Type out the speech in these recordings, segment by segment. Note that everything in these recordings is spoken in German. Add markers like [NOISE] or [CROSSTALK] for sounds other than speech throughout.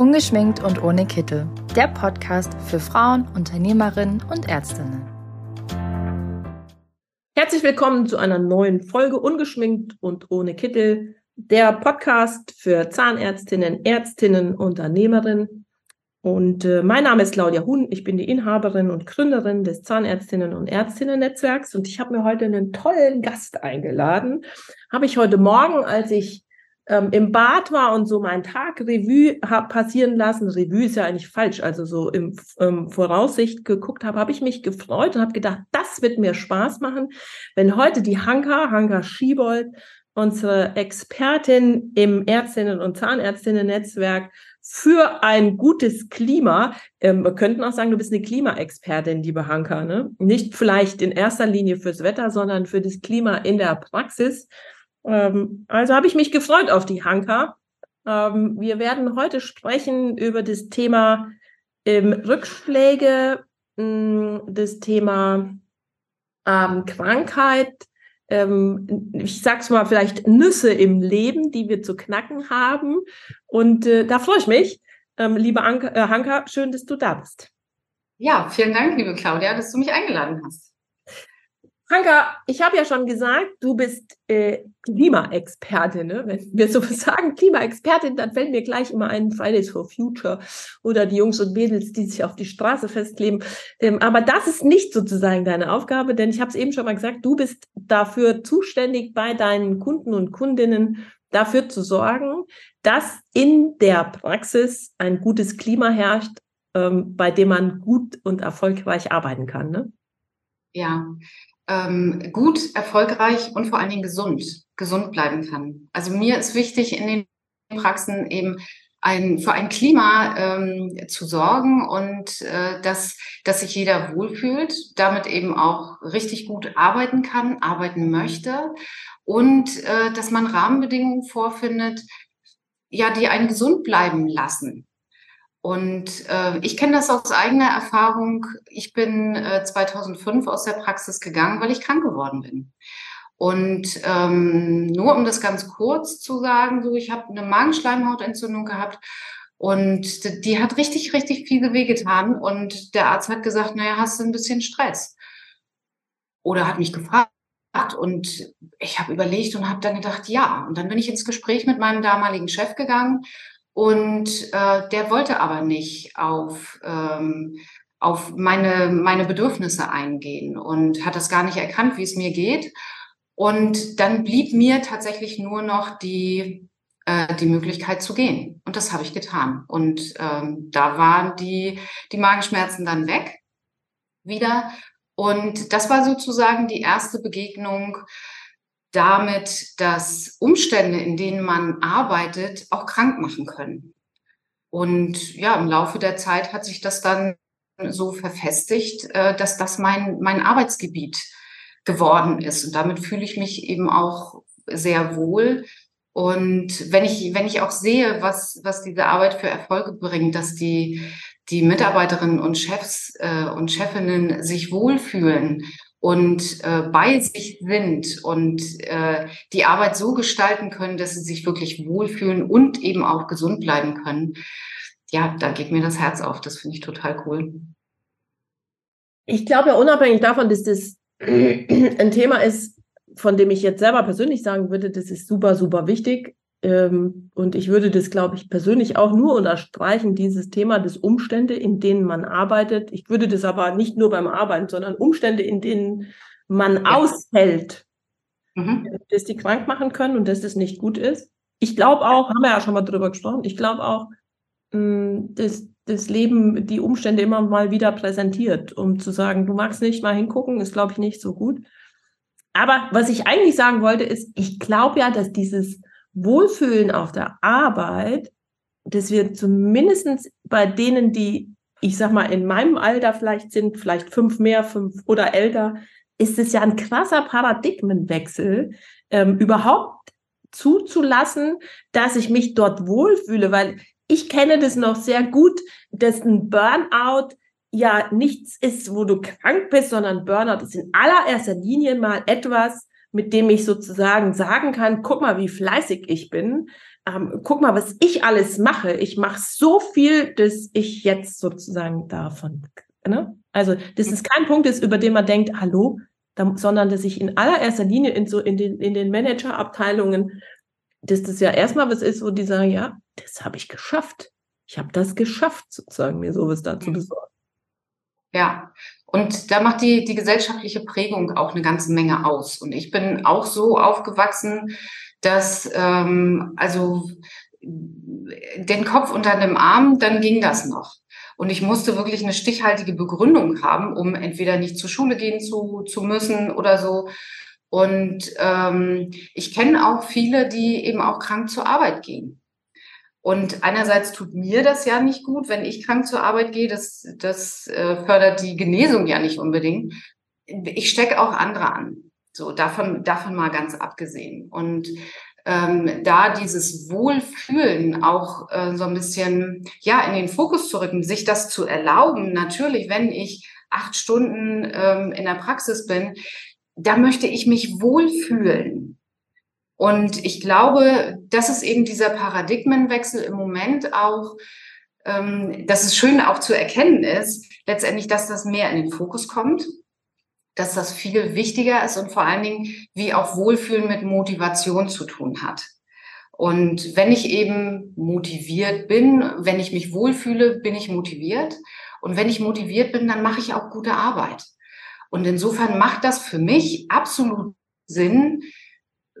Ungeschminkt und ohne Kittel. Der Podcast für Frauen, Unternehmerinnen und Ärztinnen. Herzlich willkommen zu einer neuen Folge Ungeschminkt und ohne Kittel. Der Podcast für Zahnärztinnen, Ärztinnen, Unternehmerinnen. Und äh, mein Name ist Claudia Huhn. Ich bin die Inhaberin und Gründerin des Zahnärztinnen und Ärztinnen-Netzwerks. Und ich habe mir heute einen tollen Gast eingeladen. Habe ich heute Morgen, als ich ähm, im Bad war und so meinen Tag Revue habe passieren lassen, Revue ist ja eigentlich falsch, also so im ähm, Voraussicht geguckt habe, habe ich mich gefreut und habe gedacht, das wird mir Spaß machen, wenn heute die Hanka, Hanka Schiebold, unsere Expertin im Ärztinnen- und Zahnärztinnen-Netzwerk für ein gutes Klima. Ähm, wir könnten auch sagen, du bist eine Klimaexpertin, liebe Hanka. Ne? Nicht vielleicht in erster Linie fürs Wetter, sondern für das Klima in der Praxis. Ähm, also habe ich mich gefreut auf die Hanka. Ähm, wir werden heute sprechen über das Thema ähm, Rückschläge, mh, mm, das Thema ähm, Krankheit, ähm, ich sag's mal, vielleicht Nüsse im Leben, die wir zu knacken haben. Und äh, da freue ich mich. Ähm, liebe Anke, äh, Hanka, schön, dass du da bist. Ja, vielen Dank, liebe Claudia, dass du mich eingeladen hast. Hanka, ich habe ja schon gesagt, du bist äh, Klimaexpertin. Ne? Wenn wir so [LAUGHS] sagen Klimaexpertin, dann fällt mir gleich immer ein Fridays for Future oder die Jungs und Mädels, die sich auf die Straße festkleben. Ähm, aber das ist nicht sozusagen deine Aufgabe, denn ich habe es eben schon mal gesagt, du bist dafür zuständig, bei deinen Kunden und Kundinnen dafür zu sorgen, dass in der Praxis ein gutes Klima herrscht, ähm, bei dem man gut und erfolgreich arbeiten kann. Ne? Ja, ähm, gut, erfolgreich und vor allen Dingen gesund, gesund bleiben kann. Also mir ist wichtig, in den Praxen eben ein, für ein Klima ähm, zu sorgen und äh, dass, dass sich jeder wohlfühlt, damit eben auch richtig gut arbeiten kann, arbeiten möchte und äh, dass man Rahmenbedingungen vorfindet, ja, die einen gesund bleiben lassen. Und äh, ich kenne das aus eigener Erfahrung. Ich bin äh, 2005 aus der Praxis gegangen, weil ich krank geworden bin. Und ähm, nur um das ganz kurz zu sagen, so ich habe eine Magenschleimhautentzündung gehabt und die, hat richtig, richtig viel wehgetan. Und der Arzt hat gesagt, naja, hast du ein bisschen Stress? Oder hat mich gefragt. Und ich habe überlegt und habe dann gedacht, ja. Und dann bin ich ins Gespräch mit meinem damaligen Chef gegangen und äh, der wollte aber nicht auf, ähm, auf meine, meine Bedürfnisse eingehen und hat das gar nicht erkannt, wie es mir geht. Und dann blieb mir tatsächlich nur noch die, äh, die Möglichkeit zu gehen. Und das habe ich getan. Und ähm, da waren die, die Magenschmerzen dann weg wieder. Und das war sozusagen die erste Begegnung damit, dass Umstände, in denen man arbeitet, auch krank machen können. Und ja, im Laufe der Zeit hat sich das dann so verfestigt, äh, dass das mein, mein Arbeitsgebiet geworden ist. Und damit fühle ich mich eben auch sehr wohl. Und wenn ich, wenn ich auch sehe, was, was diese Arbeit für Erfolge bringt, dass die, die Mitarbeiterinnen und Chefs äh, und Chefinnen sich wohlfühlen und äh, bei sich sind und äh, die Arbeit so gestalten können, dass sie sich wirklich wohlfühlen und eben auch gesund bleiben können. Ja, da geht mir das Herz auf. Das finde ich total cool. Ich glaube ja unabhängig davon, dass das [CLEARS THROAT] ein Thema ist, von dem ich jetzt selber persönlich sagen würde, das ist super, super wichtig. Ähm, und ich würde das, glaube ich, persönlich auch nur unterstreichen, dieses Thema des Umstände, in denen man arbeitet. Ich würde das aber nicht nur beim Arbeiten, sondern Umstände, in denen man ja. aushält, mhm. dass die krank machen können und dass das nicht gut ist. Ich glaube auch, haben wir ja schon mal drüber gesprochen, ich glaube auch, hm, dass das Leben die Umstände immer mal wieder präsentiert, um zu sagen, du magst nicht mal hingucken, ist, glaube ich, nicht so gut. Aber was ich eigentlich sagen wollte, ist, ich glaube ja, dass dieses Wohlfühlen auf der Arbeit, dass wir zumindest bei denen, die, ich sag mal, in meinem Alter vielleicht sind, vielleicht fünf mehr, fünf oder älter, ist es ja ein krasser Paradigmenwechsel, ähm, überhaupt zuzulassen, dass ich mich dort wohlfühle, weil ich kenne das noch sehr gut, dass ein Burnout ja nichts ist, wo du krank bist, sondern Burnout ist in allererster Linie mal etwas, mit dem ich sozusagen sagen kann, guck mal, wie fleißig ich bin. ähm, guck mal, was ich alles mache. Ich mache so viel, dass ich jetzt sozusagen davon, ne? Also, das ist kein Punkt ist, über den man denkt, hallo, da, sondern dass ich in allererster Linie in so in den, in den Managerabteilungen, dass das ja erstmal was ist, wo die sagen, ja, das habe ich geschafft. Ich habe das geschafft, sozusagen, mir sowas da zu mhm. besorgen. Ja, und da macht die, die gesellschaftliche Prägung auch eine ganze Menge aus. Und ich bin auch so aufgewachsen, dass ähm, also den Kopf unter dem Arm, dann ging das noch. Und ich musste wirklich eine stichhaltige Begründung haben, um entweder nicht zur Schule gehen zu, zu müssen oder so. Und ähm, ich kenne auch viele, die eben auch krank zur Arbeit gehen. Und einerseits tut mir das ja nicht gut, wenn ich krank zur Arbeit gehe. Das, das äh, fördert die Genesung ja nicht unbedingt. Ich stecke auch andere an. So, davon, davon mal ganz abgesehen. Und ähm, da dieses Wohlfühlen auch äh, so ein bisschen ja in den Fokus zu rücken, sich das zu erlauben. Natürlich, wenn ich acht Stunden ähm, in der Praxis bin, da möchte ich mich wohlfühlen. Und ich glaube, das ist eben dieser Paradigmenwechsel im Moment auch, ähm, dass es schön auch zu erkennen ist, letztendlich, dass das mehr in den Fokus kommt dass das viel wichtiger ist und vor allen Dingen, wie auch Wohlfühlen mit Motivation zu tun hat. Und wenn ich eben motiviert bin, wenn ich mich wohlfühle, bin ich motiviert. Und wenn ich motiviert bin, dann mache ich auch gute Arbeit. Und insofern macht das für mich absolut Sinn,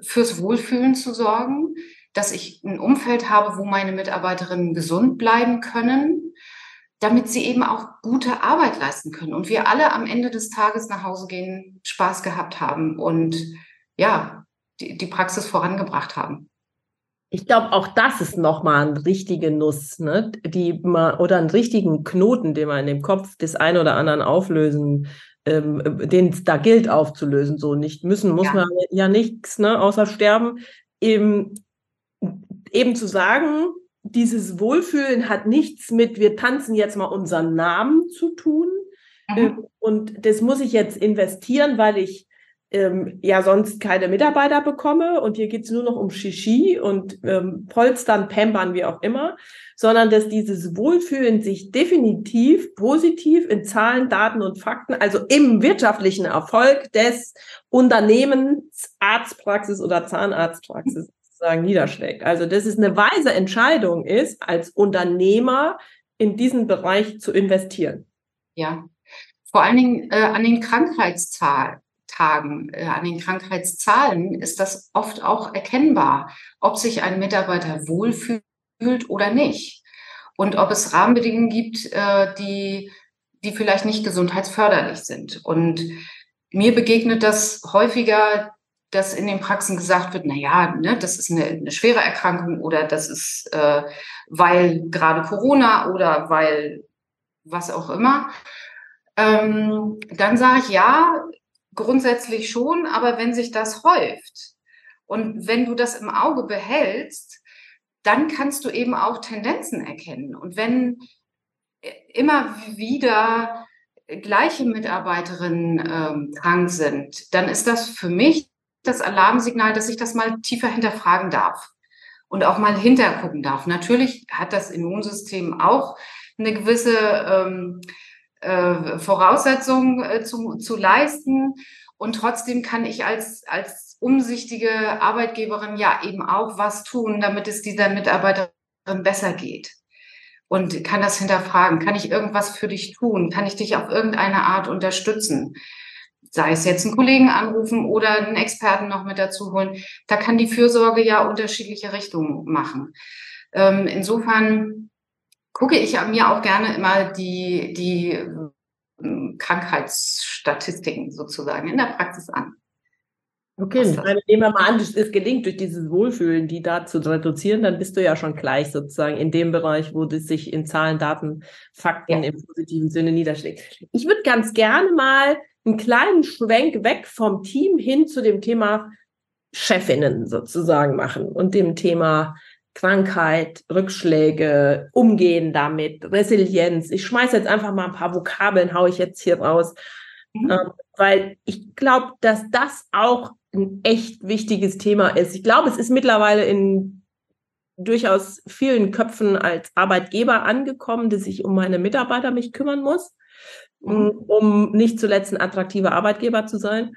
fürs Wohlfühlen zu sorgen, dass ich ein Umfeld habe, wo meine Mitarbeiterinnen gesund bleiben können, damit sie eben auch gute Arbeit leisten können und wir alle am Ende des Tages nach Hause gehen, Spaß gehabt haben und ja, die, die Praxis vorangebracht haben. Ich glaube, auch das ist nochmal ein richtige Nuss, ne? Die man, oder einen richtigen Knoten, den man in dem Kopf des einen oder anderen auflösen, ähm, den es da gilt aufzulösen. So nicht müssen, muss ja. man ja nichts, ne, außer sterben. Eben, eben zu sagen, dieses Wohlfühlen hat nichts mit, wir tanzen jetzt mal unseren Namen zu tun. Mhm. Und das muss ich jetzt investieren, weil ich ähm, ja sonst keine Mitarbeiter bekomme und hier geht's nur noch um Shishi und ähm, Polstern, Pampern, wie auch immer, sondern dass dieses Wohlfühlen sich definitiv positiv in Zahlen, Daten und Fakten, also im wirtschaftlichen Erfolg des Unternehmens, Arztpraxis oder Zahnarztpraxis sozusagen niederschlägt. Also, dass es eine weise Entscheidung ist, als Unternehmer in diesen Bereich zu investieren. Ja, vor allen Dingen äh, an den Krankheitstagen, äh, an den Krankheitszahlen ist das oft auch erkennbar, ob sich ein Mitarbeiter wohlfühlt oder nicht. Und ob es Rahmenbedingungen gibt, äh, die, die vielleicht nicht gesundheitsförderlich sind. Und mir begegnet das häufiger, dass in den Praxen gesagt wird, na ja, ne, das ist eine, eine schwere Erkrankung oder das ist, äh, weil gerade Corona oder weil was auch immer. Ähm, dann sage ich ja, grundsätzlich schon, aber wenn sich das häuft und wenn du das im Auge behältst, dann kannst du eben auch Tendenzen erkennen. Und wenn immer wieder gleiche Mitarbeiterinnen ähm, krank sind, dann ist das für mich das Alarmsignal, dass ich das mal tiefer hinterfragen darf und auch mal hintergucken darf. Natürlich hat das Immunsystem auch eine gewisse ähm, äh, Voraussetzung äh, zu, zu leisten. Und trotzdem kann ich als, als umsichtige Arbeitgeberin ja eben auch was tun, damit es dieser Mitarbeiterin besser geht. Und kann das hinterfragen. Kann ich irgendwas für dich tun? Kann ich dich auf irgendeine Art unterstützen? sei es jetzt einen Kollegen anrufen oder einen Experten noch mit dazu holen. Da kann die Fürsorge ja unterschiedliche Richtungen machen. Ähm, insofern gucke ich mir auch gerne immer die, die ähm, Krankheitsstatistiken sozusagen in der Praxis an. Okay, nehmen wir mal an, es gelingt durch dieses Wohlfühlen, die da zu reduzieren, dann bist du ja schon gleich sozusagen in dem Bereich, wo das sich in Zahlen, Daten, Fakten ja. im positiven Sinne niederschlägt. Ich würde ganz gerne mal einen kleinen Schwenk weg vom Team hin zu dem Thema Chefinnen sozusagen machen und dem Thema Krankheit, Rückschläge, Umgehen damit, Resilienz. Ich schmeiße jetzt einfach mal ein paar Vokabeln, haue ich jetzt hier raus, mhm. ähm, weil ich glaube, dass das auch ein echt wichtiges Thema ist. Ich glaube, es ist mittlerweile in durchaus vielen Köpfen als Arbeitgeber angekommen, dass ich um meine Mitarbeiter mich kümmern muss, mhm. um nicht zuletzt ein attraktiver Arbeitgeber zu sein.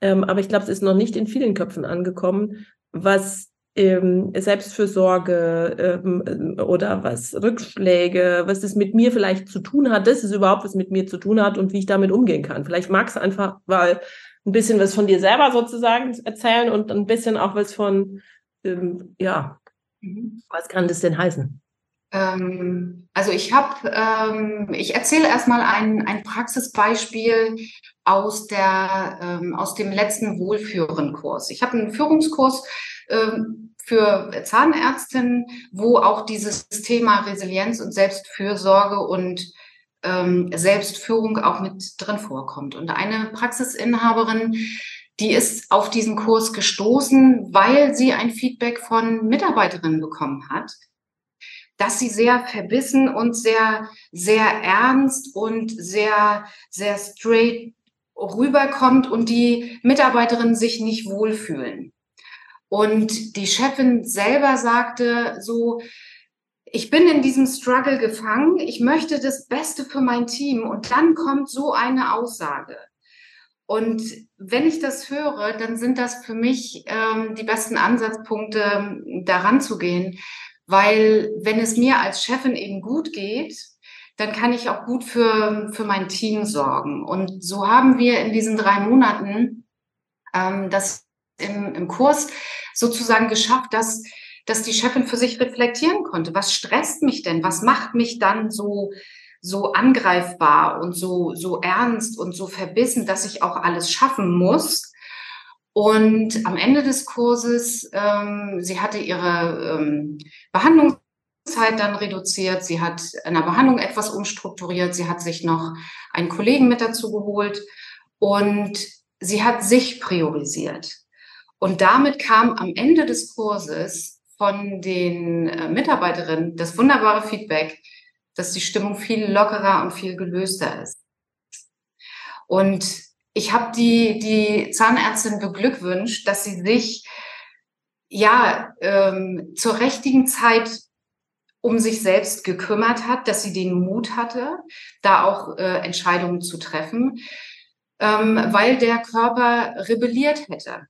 Ähm, aber ich glaube, es ist noch nicht in vielen Köpfen angekommen, was ähm, Selbstfürsorge ähm, oder was Rückschläge, was das mit mir vielleicht zu tun hat, das ist überhaupt was mit mir zu tun hat und wie ich damit umgehen kann. Vielleicht magst du einfach mal ein bisschen was von dir selber sozusagen erzählen und ein bisschen auch was von, ähm, ja, mhm. was kann das denn heißen? Ähm, also ich habe, ähm, ich erzähle erstmal ein, ein Praxisbeispiel aus, der, ähm, aus dem letzten Wohlführenkurs. Ich habe einen Führungskurs für Zahnärztinnen, wo auch dieses Thema Resilienz und Selbstfürsorge und ähm, Selbstführung auch mit drin vorkommt. Und eine Praxisinhaberin, die ist auf diesen Kurs gestoßen, weil sie ein Feedback von Mitarbeiterinnen bekommen hat, dass sie sehr verbissen und sehr, sehr ernst und sehr, sehr straight rüberkommt und die Mitarbeiterinnen sich nicht wohlfühlen. Und die Chefin selber sagte so, ich bin in diesem Struggle gefangen, ich möchte das Beste für mein Team und dann kommt so eine Aussage. Und wenn ich das höre, dann sind das für mich ähm, die besten Ansatzpunkte, daran zu gehen, weil wenn es mir als Chefin eben gut geht, dann kann ich auch gut für, für mein Team sorgen. Und so haben wir in diesen drei Monaten ähm, das im, im Kurs sozusagen geschafft, dass dass die Chefin für sich reflektieren konnte. Was stresst mich denn? Was macht mich dann so, so angreifbar und so, so ernst und so verbissen, dass ich auch alles schaffen muss? Und am Ende des Kurses, ähm, sie hatte ihre ähm, Behandlungszeit dann reduziert, sie hat in der Behandlung etwas umstrukturiert, sie hat sich noch einen Kollegen mit dazu geholt und sie hat sich priorisiert. Und damit kam am Ende des Kurses von den äh, Mitarbeiterinnen das wunderbare Feedback, dass die Stimmung viel lockerer und viel gelöster ist. Und ich habe die, die Zahnärztin beglückwünscht, dass sie sich ja ähm, zur richtigen Zeit um sich selbst gekümmert hat, dass sie den Mut hatte, da auch äh, Entscheidungen zu treffen, ähm, weil der Körper rebelliert hätte.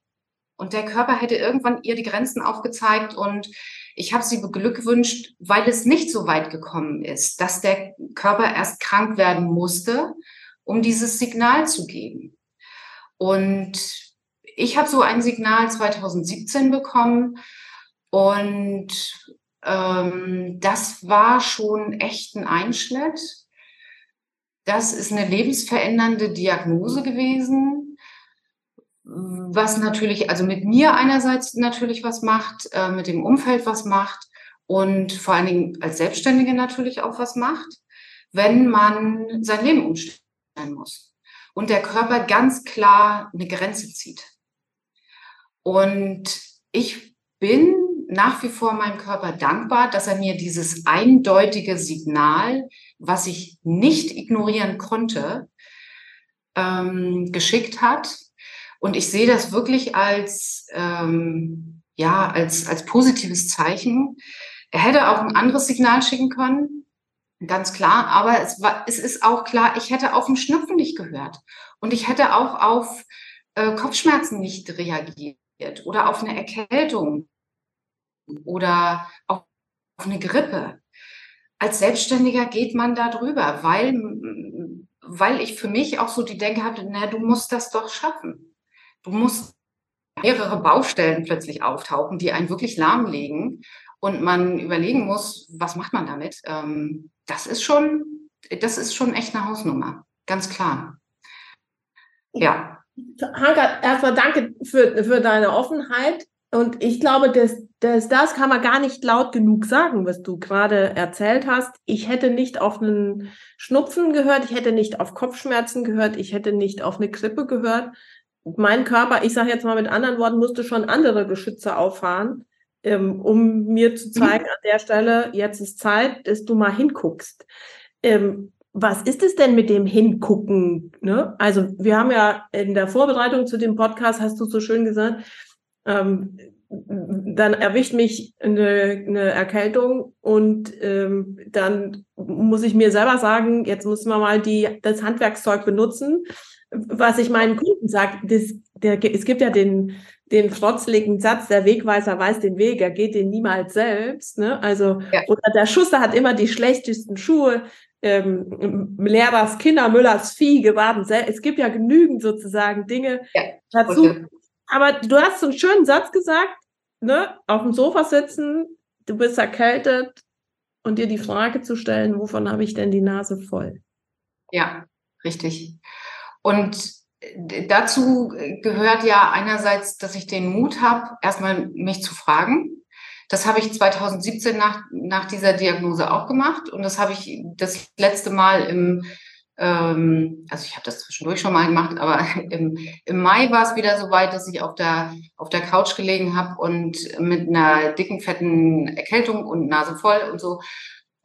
Und der Körper hätte irgendwann ihr die Grenzen aufgezeigt und ich habe sie beglückwünscht, weil es nicht so weit gekommen ist, dass der Körper erst krank werden musste, um dieses Signal zu geben. Und ich habe so ein Signal 2017 bekommen und ähm, das war schon echt ein Einschnitt. Das ist eine lebensverändernde Diagnose gewesen was natürlich, also mit mir einerseits natürlich was macht, äh, mit dem Umfeld was macht und vor allen Dingen als Selbstständige natürlich auch was macht, wenn man sein Leben umstellen muss und der Körper ganz klar eine Grenze zieht. Und ich bin nach wie vor meinem Körper dankbar, dass er mir dieses eindeutige Signal, was ich nicht ignorieren konnte, ähm, geschickt hat und ich sehe das wirklich als, ähm, ja, als, als positives Zeichen. Er hätte auch ein anderes Signal schicken können, ganz klar. Aber es, war, es ist auch klar, ich hätte auf den Schnupfen nicht gehört. Und ich hätte auch auf äh, Kopfschmerzen nicht reagiert oder auf eine Erkältung oder auf, eine Grippe. Als Selbstständiger geht man da drüber, weil, weil ich für mich auch so die Denke hatte, na, du musst das doch schaffen. Du musst mehrere Baustellen plötzlich auftauchen, die einen wirklich lahmlegen und man überlegen muss, was macht man damit? Ähm, das ist schon, das ist schon echt eine Hausnummer, ganz klar. Ja. Hanka, erstmal danke für, für deine Offenheit. Und ich glaube, das, das, das kann man gar nicht laut genug sagen, was du gerade erzählt hast. Ich hätte nicht auf einen Schnupfen gehört, ich hätte nicht auf Kopfschmerzen gehört, ich hätte nicht auf eine Grippe gehört, mein Körper, ich sage jetzt mal mit anderen Worten, musste schon andere Geschütze auffahren, ähm, um mir zu zeigen, mhm. an der Stelle, jetzt ist Zeit, dass du mal hinguckst. Ähm, was ist es denn mit dem Hingucken? Ne? Also wir haben ja in der Vorbereitung zu dem Podcast, hast du so schön gesagt, ähm, dann erwischt mich eine, eine Erkältung und ähm, dann muss ich mir selber sagen, jetzt muss man mal die, das Handwerkszeug benutzen, was ich meinen Kunden sage. Das, der, es gibt ja den, den frotzeligen Satz, der Wegweiser weiß den Weg, er geht den niemals selbst. Ne? Also, ja. oder der Schuster hat immer die schlechtesten Schuhe. Ähm, Lehrers Kinder, Müllers Vieh, gewarten. Es gibt ja genügend sozusagen Dinge ja, dazu. Okay. Aber du hast so einen schönen Satz gesagt, ne? Auf dem Sofa sitzen, du bist erkältet und dir die Frage zu stellen, wovon habe ich denn die Nase voll? Ja, richtig. Und dazu gehört ja einerseits, dass ich den Mut habe, erstmal mich zu fragen. Das habe ich 2017 nach, nach dieser Diagnose auch gemacht und das habe ich das letzte Mal im, ähm, also ich habe das zwischendurch schon mal gemacht, aber [LAUGHS] im, im Mai war es wieder so weit, dass ich auf der, auf der Couch gelegen habe und mit einer dicken, fetten Erkältung und Nase voll und so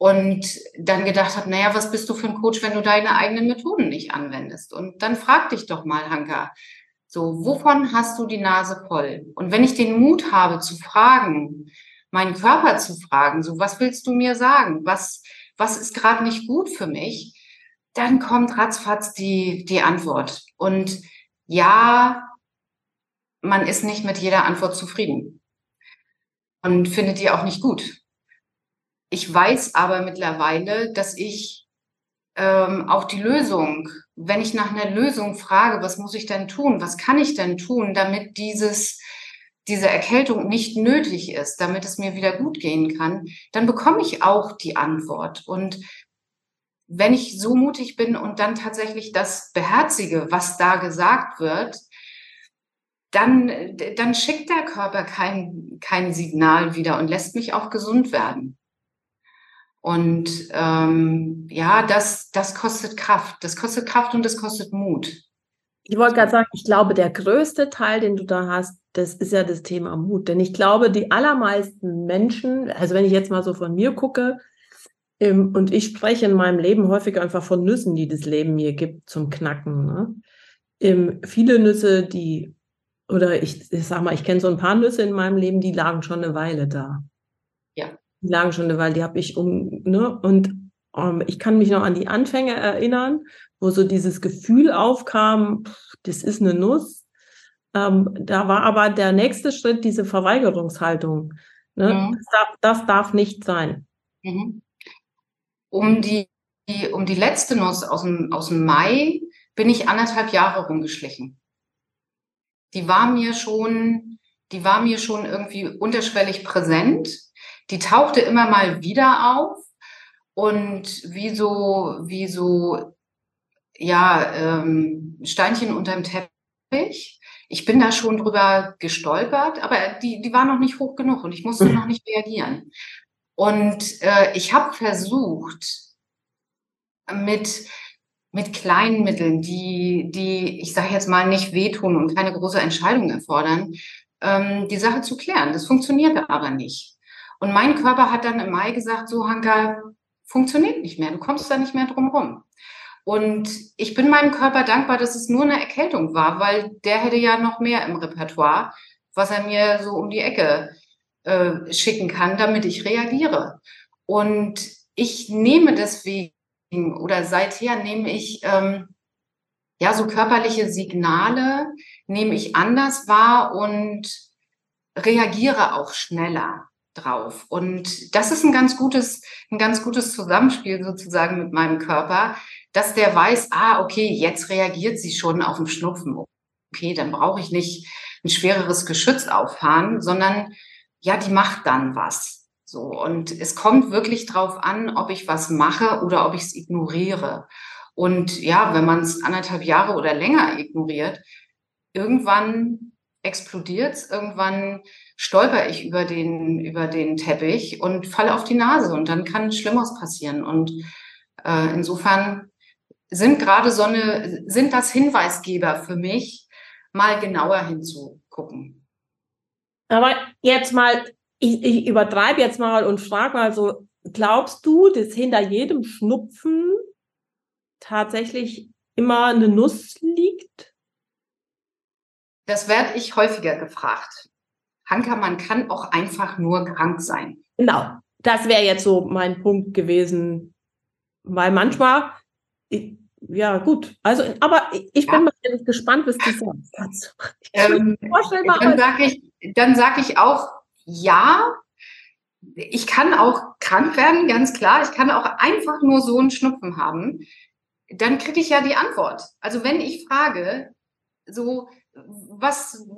und dann gedacht habe, naja, was bist du für ein Coach, wenn du deine eigenen Methoden nicht anwendest? Und dann frag dich doch mal, Hanka, so, wovon hast du die Nase voll? Und wenn ich den Mut habe zu fragen, meinen Körper zu fragen, so, was willst du mir sagen? Was, was ist gerade nicht gut für mich? Dann kommt ratzfatz die, die Antwort. Und ja, man ist nicht mit jeder Antwort zufrieden und findet die auch nicht gut. Ich weiß aber mittlerweile, dass ich ähm, auch die Lösung, wenn ich nach einer Lösung frage, was muss ich denn tun, was kann ich denn tun, damit dieses, diese Erkältung nicht nötig ist, damit es mir wieder gut gehen kann, dann bekomme ich auch die Antwort. Und wenn ich so mutig bin und dann tatsächlich das beherzige, was da gesagt wird, dann, dann schickt der Körper kein, kein Signal wieder und lässt mich auch gesund werden. Und ähm, ja, das, das kostet Kraft. Das kostet Kraft und das kostet Mut. Ich wollte gerade sagen, ich glaube, der größte Teil, den du da hast, das ist ja das Thema Mut. Denn ich glaube, die allermeisten Menschen, also wenn ich jetzt mal so von mir gucke, ähm, und ich spreche in meinem Leben häufig einfach von Nüssen, die das Leben mir gibt zum Knacken. Ne? Ähm, viele Nüsse, die, oder ich, ich sag mal, ich kenne so ein paar Nüsse in meinem Leben, die lagen schon eine Weile da. Ja die lagen schon eine Weile, die habe ich um, ne, und um, ähm, ich kann mich noch an die Anfänge erinnern, wo so dieses Gefühl aufkam, das ist eine Nuss. Ähm, da war aber der nächste Schritt diese Verweigerungshaltung. Ne? Mhm. Das, darf, das, darf, nicht sein. Mhm. Um, die, die, um die letzte Nuss aus dem, aus dem Mai bin ich anderthalb Jahre rumgeschlichen. Die war mir schon, die war mir schon irgendwie unterschwellig präsent die tauchte immer mal wieder auf und wie so, wie so, ja, ähm, Steinchen unterm Teppich. Ich bin da schon drüber gestolpert, aber die, die war noch nicht hoch genug und ich musste [LAUGHS] noch nicht reagieren. Und äh, ich habe versucht, mit, mit kleinen Mitteln, die, die, ich sage jetzt mal, nicht wehtun und keine große Entscheidung erfordern, ähm, die Sache zu klären. Das funktionierte aber nicht. Und mein Körper hat dann im Mai gesagt, so Hanka, funktioniert nicht mehr, du kommst da nicht mehr drum rum. Und ich bin meinem Körper dankbar, dass es nur eine Erkältung war, weil der hätte ja noch mehr im Repertoire, was er mir so um die Ecke äh, schicken kann, damit ich reagiere. Und ich nehme deswegen oder seither nehme ich ähm, ja so körperliche Signale, nehme ich anders wahr und reagiere auch schneller drauf. Und das ist ein ganz gutes, ein ganz gutes Zusammenspiel sozusagen mit meinem Körper, dass der weiß, ah, okay, jetzt reagiert sie schon auf den Schnupfen. Okay, dann brauche ich nicht ein schwereres Geschütz auffahren, sondern ja, die macht dann was. So. Und es kommt wirklich drauf an, ob ich was mache oder ob ich es ignoriere. Und ja, wenn man es anderthalb Jahre oder länger ignoriert, irgendwann explodiert es, irgendwann stolper ich über den, über den Teppich und falle auf die Nase und dann kann Schlimmeres passieren. Und äh, insofern sind gerade so eine, sind das Hinweisgeber für mich, mal genauer hinzugucken. Aber jetzt mal, ich, ich übertreibe jetzt mal und frage mal so, glaubst du, dass hinter jedem Schnupfen tatsächlich immer eine Nuss liegt? Das werde ich häufiger gefragt. Hanka, man kann auch einfach nur krank sein. Genau, das wäre jetzt so mein Punkt gewesen, weil manchmal, ich, ja gut, also, aber ich bin ja. mal gespannt, was du sagst. [LAUGHS] Ähm, dann sage ich, dann sage ich auch, ja, ich kann auch krank werden, ganz klar. Ich kann auch einfach nur so einen Schnupfen haben. Dann kriege ich ja die Antwort. Also wenn ich frage, so, was,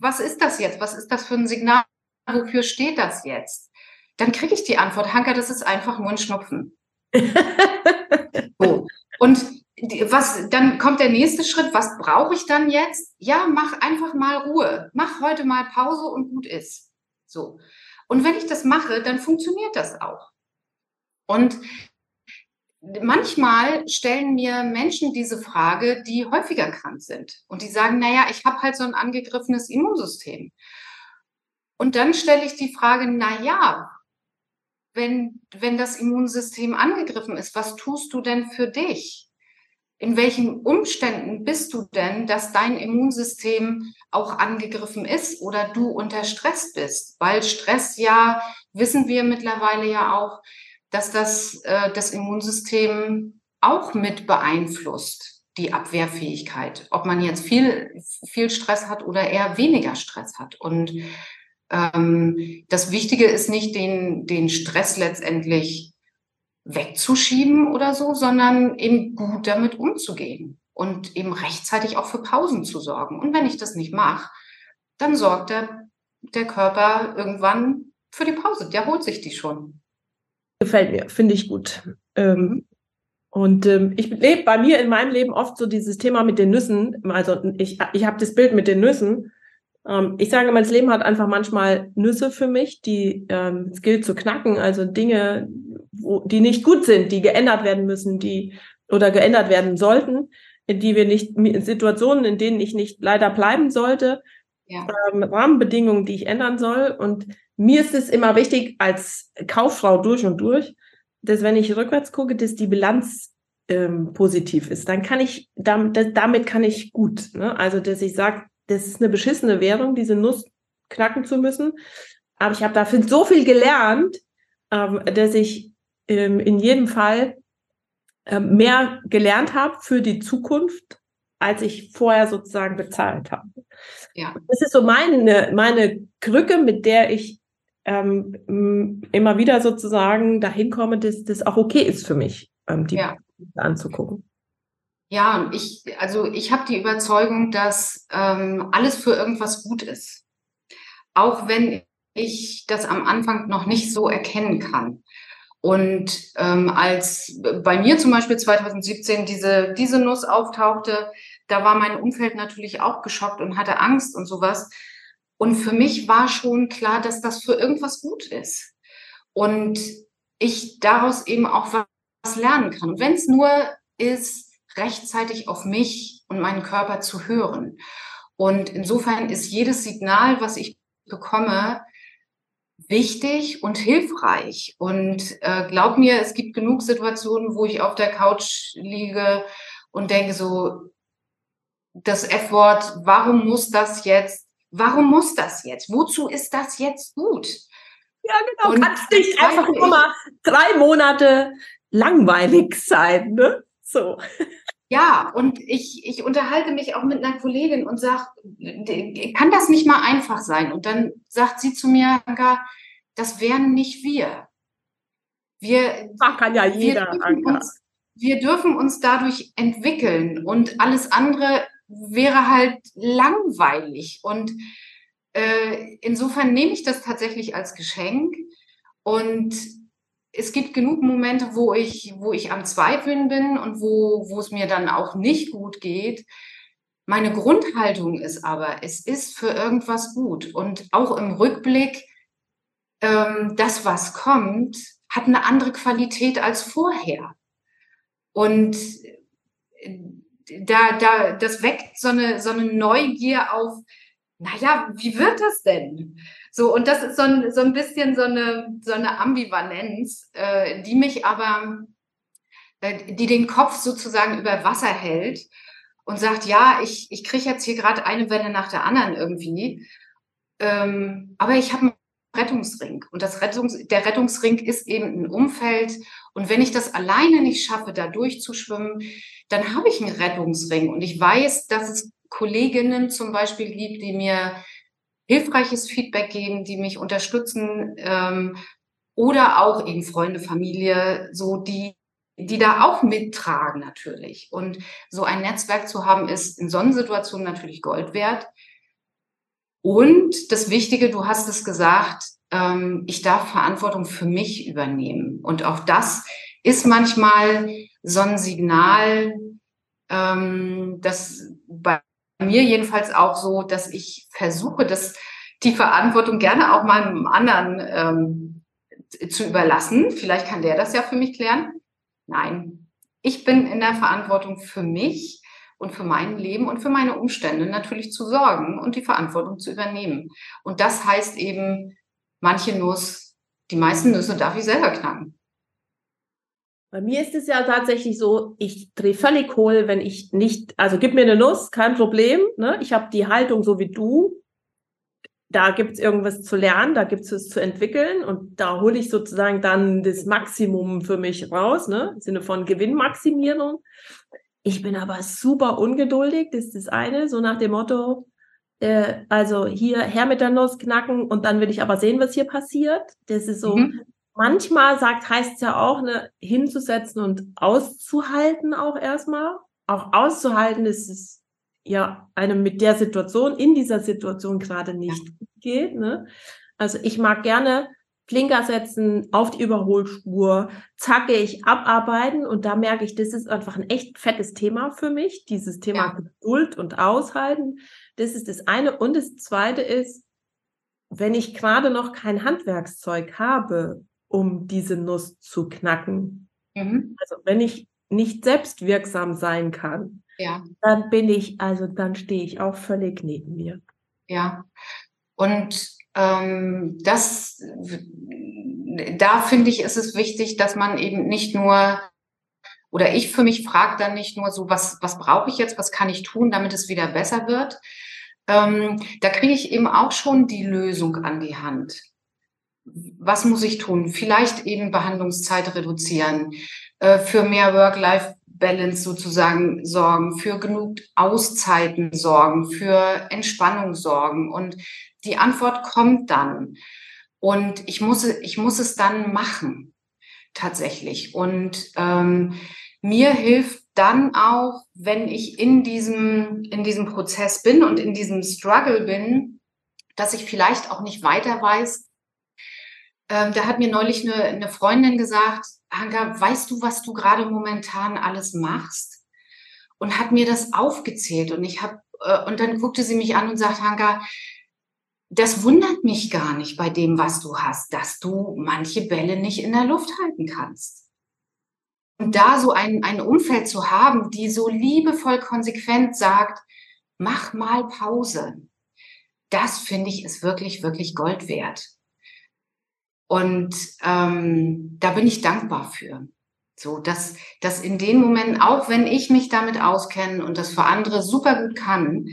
was ist das jetzt? Was ist das für ein Signal? Wofür steht das jetzt? Dann kriege ich die Antwort, Hanka, das ist einfach nur ein Schnupfen. [LAUGHS] so. Und was, dann kommt der nächste Schritt, was brauche ich dann jetzt? Ja, mach einfach mal Ruhe. Mach heute mal Pause und gut ist. So. Und wenn ich das mache, dann funktioniert das auch. Und manchmal stellen mir Menschen diese Frage, die häufiger krank sind und die sagen, naja, ich habe halt so ein angegriffenes Immunsystem. Und dann stelle ich die Frage, naja, wenn, wenn das Immunsystem angegriffen ist, was tust du denn für dich? In welchen Umständen bist du denn, dass dein Immunsystem auch angegriffen ist oder du unter Stress bist? Weil Stress ja, wissen wir mittlerweile ja auch, dass das äh, das Immunsystem auch mit beeinflusst, die Abwehrfähigkeit. Ob man jetzt viel, viel Stress hat oder eher weniger Stress hat. Und ähm, das Wichtige ist nicht, den, den Stress letztendlich wegzuschieben oder so, sondern eben gut damit umzugehen und eben rechtzeitig auch für Pausen zu sorgen. Und wenn ich das nicht mache, dann sorgt der, der Körper irgendwann für die Pause. Der holt sich die schon. Gefällt mir, finde ich gut. Ähm, und ähm, ich lebe bei mir in meinem Leben oft so dieses Thema mit den Nüssen. Also ich, ich habe das Bild mit den Nüssen. Ähm, ich sage, mein Leben hat einfach manchmal Nüsse für mich, die ähm, es gilt zu knacken. Also Dinge, wo, die nicht gut sind, die geändert werden müssen, die oder geändert werden sollten, in die wir nicht, in Situationen, in denen ich nicht leider bleiben sollte, ja. ähm, Rahmenbedingungen, die ich ändern soll. Und mir ist es immer wichtig, als Kauffrau durch und durch, dass wenn ich rückwärts gucke, dass die Bilanz ähm, positiv ist. Dann kann ich, damit, damit kann ich gut. Ne? Also, dass ich sage, das ist eine beschissene Währung, diese Nuss knacken zu müssen. Aber ich habe dafür so viel gelernt, ähm, dass ich ähm, in jedem Fall ähm, mehr gelernt habe für die Zukunft, als ich vorher sozusagen bezahlt habe. Ja. Das ist so meine, meine Krücke, mit der ich ähm, immer wieder sozusagen dahin komme, dass das auch okay ist für mich, ähm, die ja. anzugucken. Ja, und ich, also ich habe die Überzeugung, dass ähm, alles für irgendwas gut ist. Auch wenn ich das am Anfang noch nicht so erkennen kann. Und ähm, als bei mir zum Beispiel 2017 diese, diese Nuss auftauchte, da war mein Umfeld natürlich auch geschockt und hatte Angst und sowas. Und für mich war schon klar, dass das für irgendwas gut ist. Und ich daraus eben auch was lernen kann. Und wenn es nur ist, rechtzeitig auf mich und meinen Körper zu hören. Und insofern ist jedes Signal, was ich bekomme, wichtig und hilfreich. Und äh, glaub mir, es gibt genug Situationen, wo ich auf der Couch liege und denke so, das F-Wort, warum muss das jetzt? Warum muss das jetzt? Wozu ist das jetzt gut? Ja, genau. Und Kannst nicht einfach nur mal drei Monate langweilig sein, ne? So. Ja, und ich, ich unterhalte mich auch mit einer Kollegin und sage, kann das nicht mal einfach sein? Und dann sagt sie zu mir, das wären nicht wir. Wir, Ach, kann ja jeder, wir dürfen, uns, wir dürfen uns dadurch entwickeln und alles andere wäre halt langweilig. Und äh, insofern nehme ich das tatsächlich als Geschenk und es gibt genug Momente, wo ich, wo ich am Zweifeln bin und wo, wo es mir dann auch nicht gut geht. Meine Grundhaltung ist aber, es ist für irgendwas gut. Und auch im Rückblick, ähm, das, was kommt, hat eine andere Qualität als vorher. Und äh, da, da, das weckt so eine, so eine Neugier auf, naja, wie wird das denn? So, und das ist so ein, so ein bisschen so eine, so eine Ambivalenz, äh, die mich aber, äh, die den Kopf sozusagen über Wasser hält und sagt, ja, ich, ich kriege jetzt hier gerade eine Welle nach der anderen irgendwie. ähm, aber ich habe einen Rettungsring und das Rettungs der Rettungsring ist eben ein Umfeld und wenn ich das alleine nicht schaffe, da durchzuschwimmen, dann habe ich einen Rettungsring und ich weiß, dass es Kolleginnen zum Beispiel gibt, die mir hilfreiches Feedback geben, die mich unterstützen ähm, oder auch eben Freunde, Familie, so die die da auch mittragen natürlich. Und so ein Netzwerk zu haben, ist in Sonnensituationen natürlich Gold wert. Und das Wichtige, du hast es gesagt, ähm, ich darf Verantwortung für mich übernehmen. Und auch das ist manchmal so ein Signal, ähm, das bei mir jedenfalls auch so, dass ich versuche, dass die Verantwortung gerne auch mal einem anderen ähm, zu überlassen. Vielleicht kann der das ja für mich klären. Nein, ich bin in der Verantwortung für mich und für mein Leben und für meine Umstände natürlich zu sorgen und die Verantwortung zu übernehmen. Und das heißt eben, manche Nuss, die meisten Nüsse darf ich selber knacken. Bei mir ist es ja tatsächlich so, ich drehe völlig hohl, wenn ich nicht, also gib mir eine Nuss, kein Problem. Ne? Ich habe die Haltung so wie du. Da gibt es irgendwas zu lernen, da gibt es es zu entwickeln und da hole ich sozusagen dann das Maximum für mich raus, ne? im Sinne von Gewinnmaximierung. Ich bin aber super ungeduldig, das ist das eine, so nach dem Motto, äh, also hier her mit der Nuss knacken und dann will ich aber sehen, was hier passiert. Das ist so, mhm manchmal sagt, heißt es ja auch, ne, hinzusetzen und auszuhalten auch erstmal. Auch auszuhalten ist es ja einem mit der Situation, in dieser Situation gerade nicht ja. geht. Ne? Also ich mag gerne Blinker setzen, auf die Überholspur, zackig abarbeiten und da merke ich, das ist einfach ein echt fettes Thema für mich, dieses Thema ja. Geduld und Aushalten. Das ist das eine. Und das zweite ist, wenn ich gerade noch kein Handwerkszeug habe, um diese Nuss zu knacken. Mhm. Also wenn ich nicht selbstwirksam sein kann, ja. dann bin ich, also dann stehe ich auch völlig neben mir. Ja. Und ähm, das, da finde ich, ist es wichtig, dass man eben nicht nur oder ich für mich frage dann nicht nur so, was, was brauche ich jetzt, was kann ich tun, damit es wieder besser wird. Ähm, da kriege ich eben auch schon die Lösung an die Hand was muss ich tun? Vielleicht eben Behandlungszeit reduzieren, äh, für mehr Work-Life-Balance sozusagen sorgen, für genug Auszeiten sorgen, für Entspannung sorgen. Und die Antwort kommt dann. Und ich muss, ich muss es dann machen, tatsächlich. Und ähm, mir hilft dann auch, wenn ich in diesem, in diesem Prozess bin und in diesem Struggle bin, dass ich vielleicht auch nicht weiter weiß, ähm, da hat mir neulich eine, eine Freundin gesagt, Hanka, weißt du, was du gerade momentan alles machst? Und hat mir das aufgezählt. Und ich habe, äh, und dann guckte sie mich an und sagt, Hanka, das wundert mich gar nicht bei dem, was du hast, dass du manche Bälle nicht in der Luft halten kannst. Und da so ein, ein Umfeld zu haben, die so liebevoll konsequent sagt, mach mal Pause. Das finde ich ist wirklich, wirklich Gold wert. Und ähm, da bin ich dankbar für. So, dass, dass in den Momenten, auch wenn ich mich damit auskenne und das für andere super gut kann,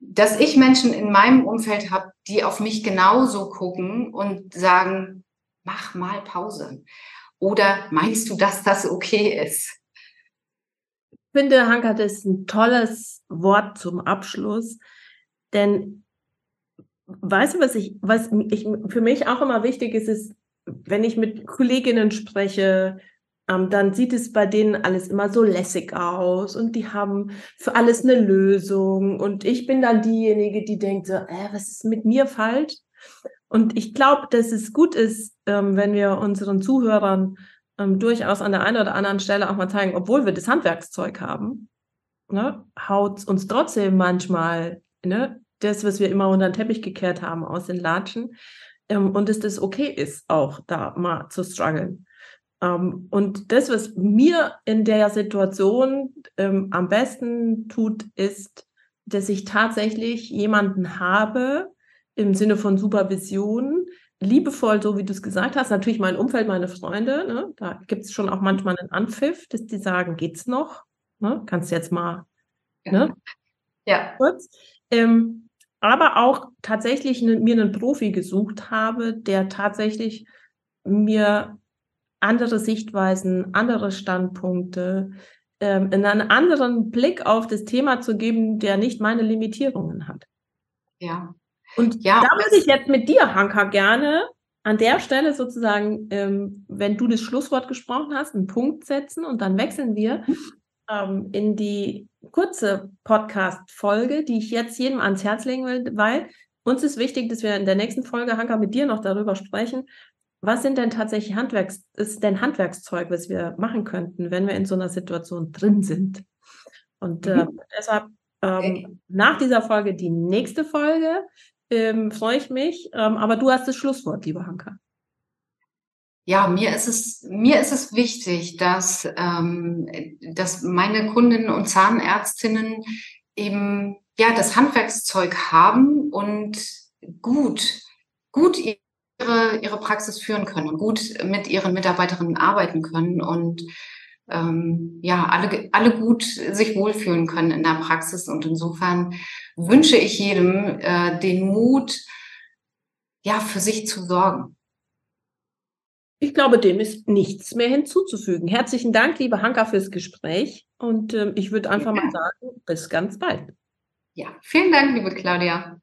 dass ich Menschen in meinem Umfeld habe, die auf mich genauso gucken und sagen, mach mal Pause. Oder meinst du, dass das okay ist? Ich finde, Hanka, das ist ein tolles Wort zum Abschluss, denn weißt du, was ich, was ich, für mich auch immer wichtig ist, ist, wenn ich mit Kolleginnen spreche, ähm, dann sieht es bei denen alles immer so lässig aus und die haben für alles eine Lösung und ich bin dann diejenige, die denkt so, äh, was ist mit mir falsch? Und ich glaube, dass es gut ist, ähm, wenn wir unseren Zuhörern ähm, durchaus an der einen oder anderen Stelle auch mal zeigen, obwohl wir das Handwerkszeug haben, ne, haut uns trotzdem manchmal ne, das, was wir immer unter den Teppich gekehrt haben, aus den Latschen. Ähm, und dass das okay ist, auch da mal zu strugglen. Ähm, und das, was mir in der Situation ähm, am besten tut, ist, dass ich tatsächlich jemanden habe, im Sinne von Supervision, liebevoll, so wie du es gesagt hast, natürlich mein Umfeld, meine Freunde, ne? da gibt es schon auch manchmal einen Anpfiff, dass die sagen, geht's noch? Ne? Kannst du jetzt mal, ne? Ja. Kurz. Ähm, aber auch tatsächlich ne, mir einen Profi gesucht habe, der tatsächlich mir andere Sichtweisen, andere Standpunkte, ähm, einen anderen Blick auf das Thema zu geben, der nicht meine Limitierungen hat. Ja. Und ja, da würde ich jetzt mit dir, Hanka, gerne an der Stelle sozusagen, ähm, wenn du das Schlusswort gesprochen hast, einen Punkt setzen und dann wechseln wir ähm, in die kurze Podcast-Folge, die ich jetzt jedem ans Herz legen will, weil uns ist wichtig, dass wir in der nächsten Folge, Hanka, mit dir noch darüber sprechen, was sind denn tatsächlich Handwerks, ist denn Handwerkszeug, was wir machen könnten, wenn wir in so einer Situation drin sind? Und äh, mhm. deshalb ähm, okay. nach dieser Folge die nächste Folge ähm, freue ich mich. Ähm, aber du hast das Schlusswort, liebe Hanka. Ja, mir ist es, mir ist es wichtig, dass, ähm, dass meine Kundinnen und Zahnärztinnen eben ja das Handwerkszeug haben und gut, gut ihre, ihre Praxis führen können, gut mit ihren Mitarbeiterinnen arbeiten können und ähm, ja, alle, alle gut sich wohlfühlen können in der Praxis. Und insofern wünsche ich jedem äh, den Mut, ja, für sich zu sorgen. Ich glaube, dem ist nichts mehr hinzuzufügen. Herzlichen Dank, liebe Hanka, fürs Gespräch. Und äh, ich würde einfach ja. mal sagen, bis ganz bald. Ja, vielen Dank, liebe Claudia.